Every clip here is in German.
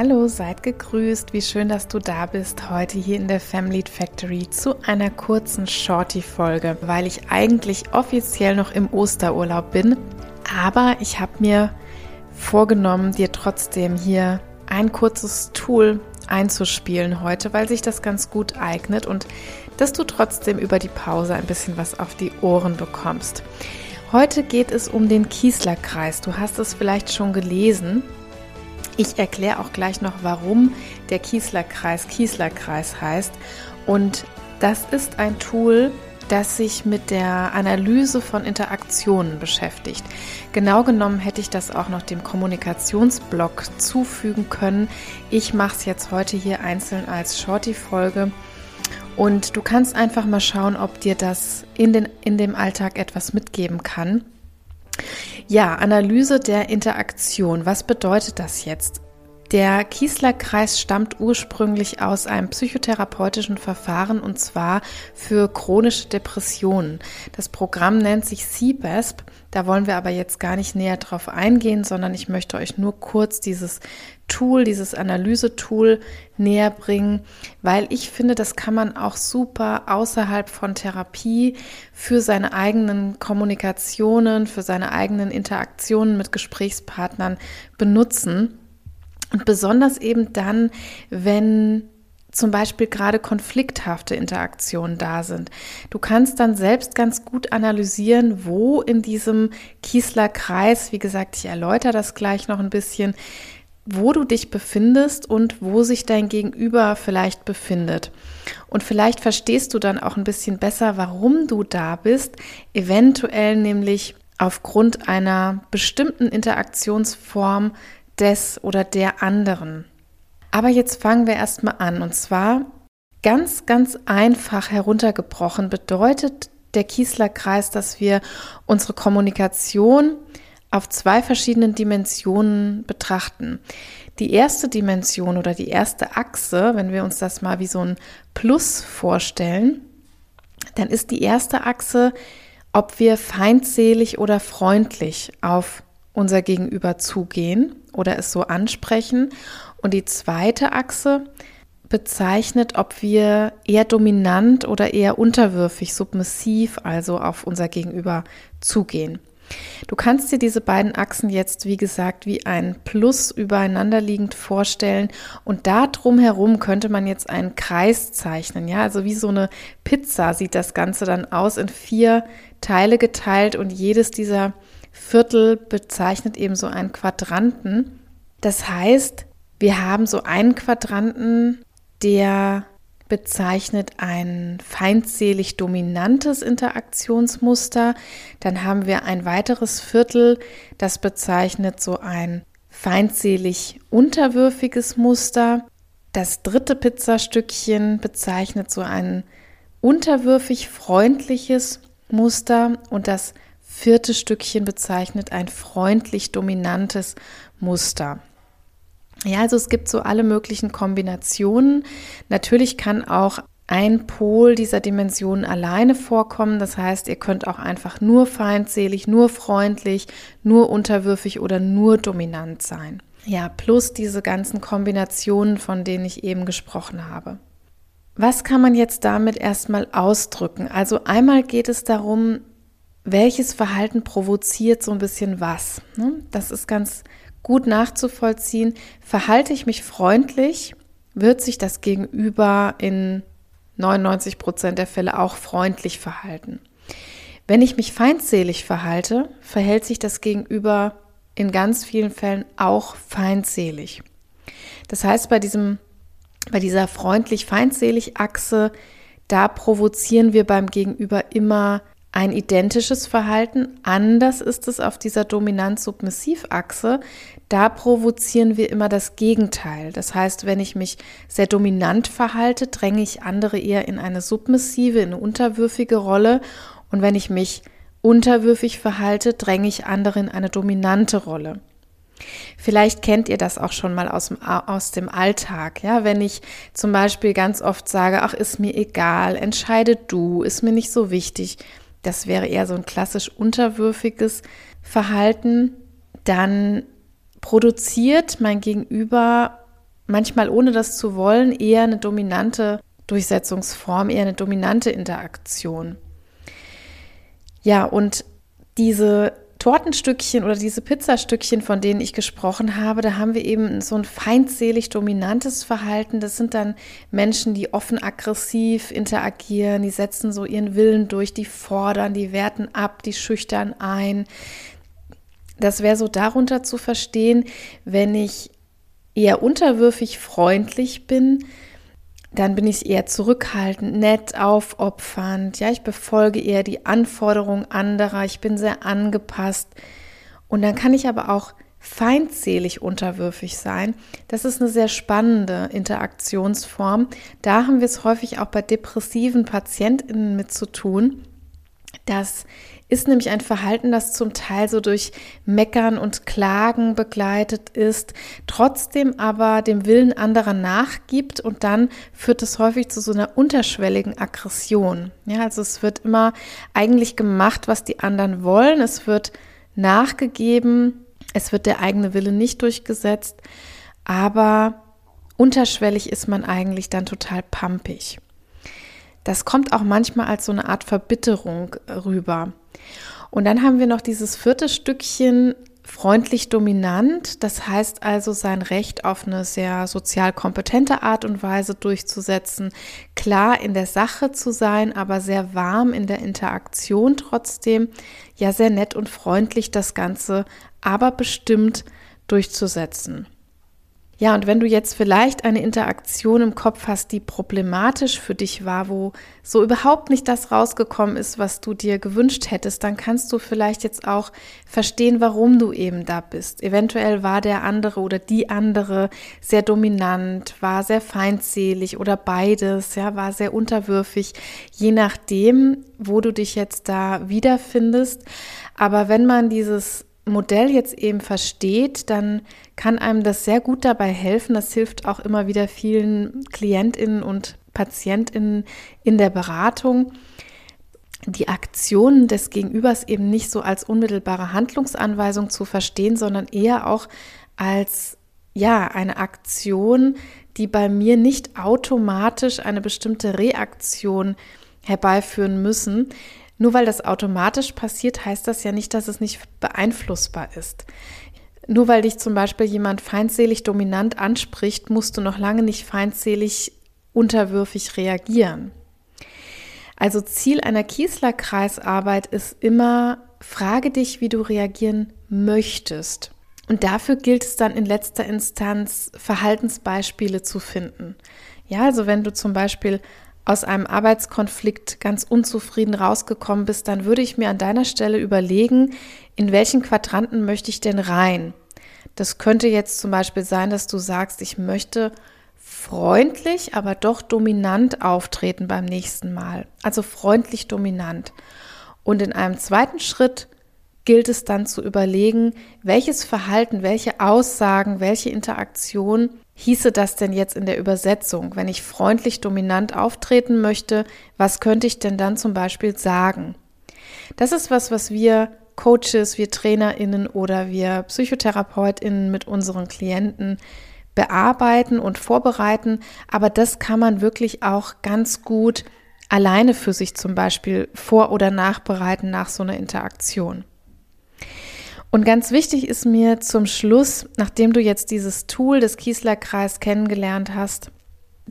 Hallo, seid gegrüßt. Wie schön, dass du da bist heute hier in der Family Factory zu einer kurzen Shorty-Folge, weil ich eigentlich offiziell noch im Osterurlaub bin. Aber ich habe mir vorgenommen, dir trotzdem hier ein kurzes Tool einzuspielen heute, weil sich das ganz gut eignet und dass du trotzdem über die Pause ein bisschen was auf die Ohren bekommst. Heute geht es um den Kieslerkreis. Du hast es vielleicht schon gelesen. Ich erkläre auch gleich noch, warum der Kieslerkreis Kieslerkreis heißt. Und das ist ein Tool, das sich mit der Analyse von Interaktionen beschäftigt. Genau genommen hätte ich das auch noch dem Kommunikationsblock zufügen können. Ich mache es jetzt heute hier einzeln als Shorty-Folge. Und du kannst einfach mal schauen, ob dir das in, den, in dem Alltag etwas mitgeben kann. Ja, Analyse der Interaktion. Was bedeutet das jetzt? Der Kiesler-Kreis stammt ursprünglich aus einem psychotherapeutischen Verfahren und zwar für chronische Depressionen. Das Programm nennt sich CBASP. Da wollen wir aber jetzt gar nicht näher drauf eingehen, sondern ich möchte euch nur kurz dieses Tool, dieses Analysetool näher bringen, weil ich finde, das kann man auch super außerhalb von Therapie für seine eigenen Kommunikationen, für seine eigenen Interaktionen mit Gesprächspartnern benutzen. Und besonders eben dann, wenn zum Beispiel gerade konflikthafte Interaktionen da sind. Du kannst dann selbst ganz gut analysieren, wo in diesem Kiesler Kreis, wie gesagt, ich erläutere das gleich noch ein bisschen, wo du dich befindest und wo sich dein Gegenüber vielleicht befindet. Und vielleicht verstehst du dann auch ein bisschen besser, warum du da bist, eventuell nämlich aufgrund einer bestimmten Interaktionsform des oder der anderen. Aber jetzt fangen wir erstmal an. Und zwar ganz, ganz einfach heruntergebrochen bedeutet der Kiesler-Kreis, dass wir unsere Kommunikation auf zwei verschiedenen Dimensionen betrachten. Die erste Dimension oder die erste Achse, wenn wir uns das mal wie so ein Plus vorstellen, dann ist die erste Achse, ob wir feindselig oder freundlich auf unser Gegenüber zugehen oder es so ansprechen. Und die zweite Achse bezeichnet, ob wir eher dominant oder eher unterwürfig, submissiv, also auf unser Gegenüber zugehen. Du kannst dir diese beiden Achsen jetzt, wie gesagt, wie ein Plus übereinander liegend vorstellen und da drumherum könnte man jetzt einen Kreis zeichnen, ja, also wie so eine Pizza sieht das Ganze dann aus in vier Teile geteilt und jedes dieser Viertel bezeichnet eben so einen Quadranten. Das heißt, wir haben so einen Quadranten, der bezeichnet ein feindselig dominantes Interaktionsmuster. Dann haben wir ein weiteres Viertel, das bezeichnet so ein feindselig unterwürfiges Muster. Das dritte Pizzastückchen bezeichnet so ein unterwürfig freundliches Muster und das vierte Stückchen bezeichnet ein freundlich dominantes Muster. Ja, also es gibt so alle möglichen Kombinationen. Natürlich kann auch ein Pol dieser Dimension alleine vorkommen. Das heißt, ihr könnt auch einfach nur feindselig, nur freundlich, nur unterwürfig oder nur dominant sein. Ja, plus diese ganzen Kombinationen, von denen ich eben gesprochen habe. Was kann man jetzt damit erstmal ausdrücken? Also einmal geht es darum, welches Verhalten provoziert so ein bisschen was. Ne? Das ist ganz gut nachzuvollziehen. Verhalte ich mich freundlich, wird sich das Gegenüber in 99 Prozent der Fälle auch freundlich verhalten. Wenn ich mich feindselig verhalte, verhält sich das Gegenüber in ganz vielen Fällen auch feindselig. Das heißt, bei diesem, bei dieser freundlich-feindselig Achse, da provozieren wir beim Gegenüber immer ein identisches Verhalten. Anders ist es auf dieser Dominant-Submissiv-Achse. Da provozieren wir immer das Gegenteil. Das heißt, wenn ich mich sehr dominant verhalte, dränge ich andere eher in eine submissive, in eine unterwürfige Rolle. Und wenn ich mich unterwürfig verhalte, dränge ich andere in eine dominante Rolle. Vielleicht kennt ihr das auch schon mal aus dem, aus dem Alltag. Ja, wenn ich zum Beispiel ganz oft sage, ach, ist mir egal, entscheide du, ist mir nicht so wichtig das wäre eher so ein klassisch unterwürfiges Verhalten, dann produziert mein Gegenüber manchmal ohne das zu wollen eher eine dominante Durchsetzungsform, eher eine dominante Interaktion. Ja, und diese Tortenstückchen oder diese Pizzastückchen, von denen ich gesprochen habe, da haben wir eben so ein feindselig dominantes Verhalten. Das sind dann Menschen, die offen aggressiv interagieren, die setzen so ihren Willen durch, die fordern, die werten ab, die schüchtern ein. Das wäre so darunter zu verstehen, wenn ich eher unterwürfig freundlich bin, dann bin ich eher zurückhaltend, nett, aufopfernd. Ja, ich befolge eher die Anforderungen anderer. Ich bin sehr angepasst. Und dann kann ich aber auch feindselig unterwürfig sein. Das ist eine sehr spannende Interaktionsform. Da haben wir es häufig auch bei depressiven PatientInnen mit zu tun, dass ist nämlich ein Verhalten, das zum Teil so durch Meckern und Klagen begleitet ist, trotzdem aber dem Willen anderer nachgibt und dann führt es häufig zu so einer unterschwelligen Aggression. Ja, also es wird immer eigentlich gemacht, was die anderen wollen. Es wird nachgegeben. Es wird der eigene Wille nicht durchgesetzt. Aber unterschwellig ist man eigentlich dann total pampig. Das kommt auch manchmal als so eine Art Verbitterung rüber. Und dann haben wir noch dieses vierte Stückchen freundlich dominant, das heißt also sein Recht auf eine sehr sozial kompetente Art und Weise durchzusetzen, klar in der Sache zu sein, aber sehr warm in der Interaktion trotzdem, ja sehr nett und freundlich das Ganze, aber bestimmt durchzusetzen. Ja, und wenn du jetzt vielleicht eine Interaktion im Kopf hast, die problematisch für dich war, wo so überhaupt nicht das rausgekommen ist, was du dir gewünscht hättest, dann kannst du vielleicht jetzt auch verstehen, warum du eben da bist. Eventuell war der andere oder die andere sehr dominant, war sehr feindselig oder beides, ja, war sehr unterwürfig, je nachdem, wo du dich jetzt da wiederfindest. Aber wenn man dieses Modell jetzt eben versteht, dann kann einem das sehr gut dabei helfen. Das hilft auch immer wieder vielen Klientinnen und Patientinnen in der Beratung, die Aktionen des Gegenübers eben nicht so als unmittelbare Handlungsanweisung zu verstehen, sondern eher auch als ja, eine Aktion, die bei mir nicht automatisch eine bestimmte Reaktion herbeiführen müssen, nur weil das automatisch passiert, heißt das ja nicht, dass es nicht beeinflussbar ist. Nur weil dich zum Beispiel jemand feindselig dominant anspricht, musst du noch lange nicht feindselig unterwürfig reagieren. Also Ziel einer Kiesler-Kreisarbeit ist immer, frage dich, wie du reagieren möchtest. Und dafür gilt es dann in letzter Instanz, Verhaltensbeispiele zu finden. Ja, also wenn du zum Beispiel aus einem Arbeitskonflikt ganz unzufrieden rausgekommen bist, dann würde ich mir an deiner Stelle überlegen, in welchen Quadranten möchte ich denn rein? Das könnte jetzt zum Beispiel sein, dass du sagst, ich möchte freundlich, aber doch dominant auftreten beim nächsten Mal. Also freundlich dominant. Und in einem zweiten Schritt gilt es dann zu überlegen, welches Verhalten, welche Aussagen, welche Interaktion hieße das denn jetzt in der Übersetzung? Wenn ich freundlich dominant auftreten möchte, was könnte ich denn dann zum Beispiel sagen? Das ist was, was wir Coaches, wir TrainerInnen oder wir PsychotherapeutInnen mit unseren Klienten bearbeiten und vorbereiten. Aber das kann man wirklich auch ganz gut alleine für sich zum Beispiel vor- oder nachbereiten nach so einer Interaktion. Und ganz wichtig ist mir zum Schluss, nachdem du jetzt dieses Tool des Kiesler-Kreis kennengelernt hast,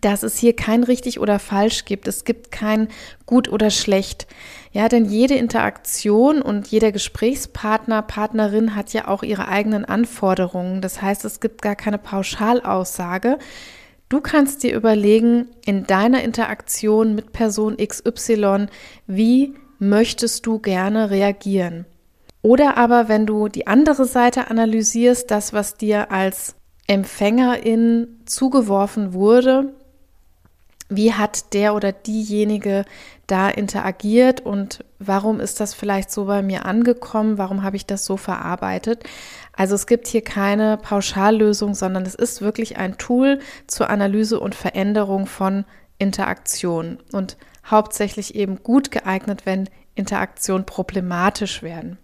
dass es hier kein richtig oder falsch gibt. Es gibt kein gut oder schlecht. Ja, denn jede Interaktion und jeder Gesprächspartner, Partnerin hat ja auch ihre eigenen Anforderungen. Das heißt, es gibt gar keine Pauschalaussage. Du kannst dir überlegen, in deiner Interaktion mit Person XY, wie möchtest du gerne reagieren? Oder aber, wenn du die andere Seite analysierst, das, was dir als Empfängerin zugeworfen wurde, wie hat der oder diejenige da interagiert und warum ist das vielleicht so bei mir angekommen, warum habe ich das so verarbeitet. Also es gibt hier keine Pauschallösung, sondern es ist wirklich ein Tool zur Analyse und Veränderung von Interaktion und hauptsächlich eben gut geeignet, wenn Interaktionen problematisch werden.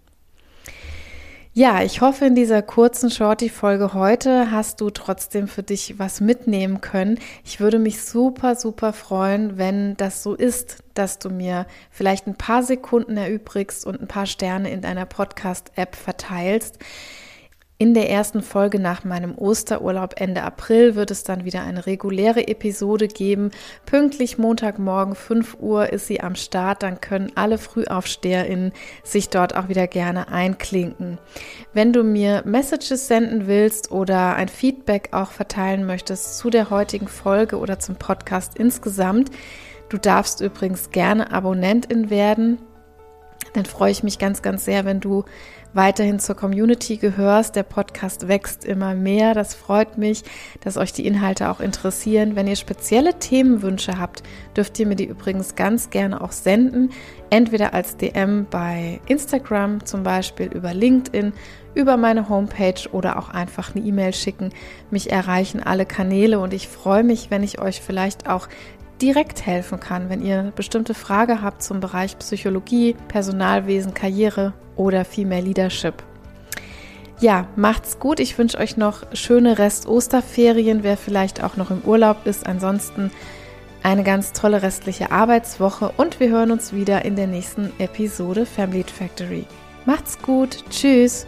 Ja, ich hoffe, in dieser kurzen Shorty-Folge heute hast du trotzdem für dich was mitnehmen können. Ich würde mich super, super freuen, wenn das so ist, dass du mir vielleicht ein paar Sekunden erübrigst und ein paar Sterne in deiner Podcast-App verteilst. In der ersten Folge nach meinem Osterurlaub Ende April wird es dann wieder eine reguläre Episode geben. Pünktlich Montagmorgen 5 Uhr ist sie am Start. Dann können alle FrühaufsteherInnen sich dort auch wieder gerne einklinken. Wenn du mir Messages senden willst oder ein Feedback auch verteilen möchtest zu der heutigen Folge oder zum Podcast insgesamt, du darfst übrigens gerne Abonnentin werden. Dann freue ich mich ganz, ganz sehr, wenn du weiterhin zur Community gehörst. Der Podcast wächst immer mehr. Das freut mich, dass euch die Inhalte auch interessieren. Wenn ihr spezielle Themenwünsche habt, dürft ihr mir die übrigens ganz gerne auch senden. Entweder als DM bei Instagram, zum Beispiel über LinkedIn, über meine Homepage oder auch einfach eine E-Mail schicken. Mich erreichen alle Kanäle und ich freue mich, wenn ich euch vielleicht auch direkt helfen kann, wenn ihr eine bestimmte Frage habt zum Bereich Psychologie, Personalwesen, Karriere oder Female Leadership. Ja, macht's gut. Ich wünsche euch noch schöne Rest-Osterferien, wer vielleicht auch noch im Urlaub ist. Ansonsten eine ganz tolle restliche Arbeitswoche und wir hören uns wieder in der nächsten Episode Family Factory. Macht's gut. Tschüss.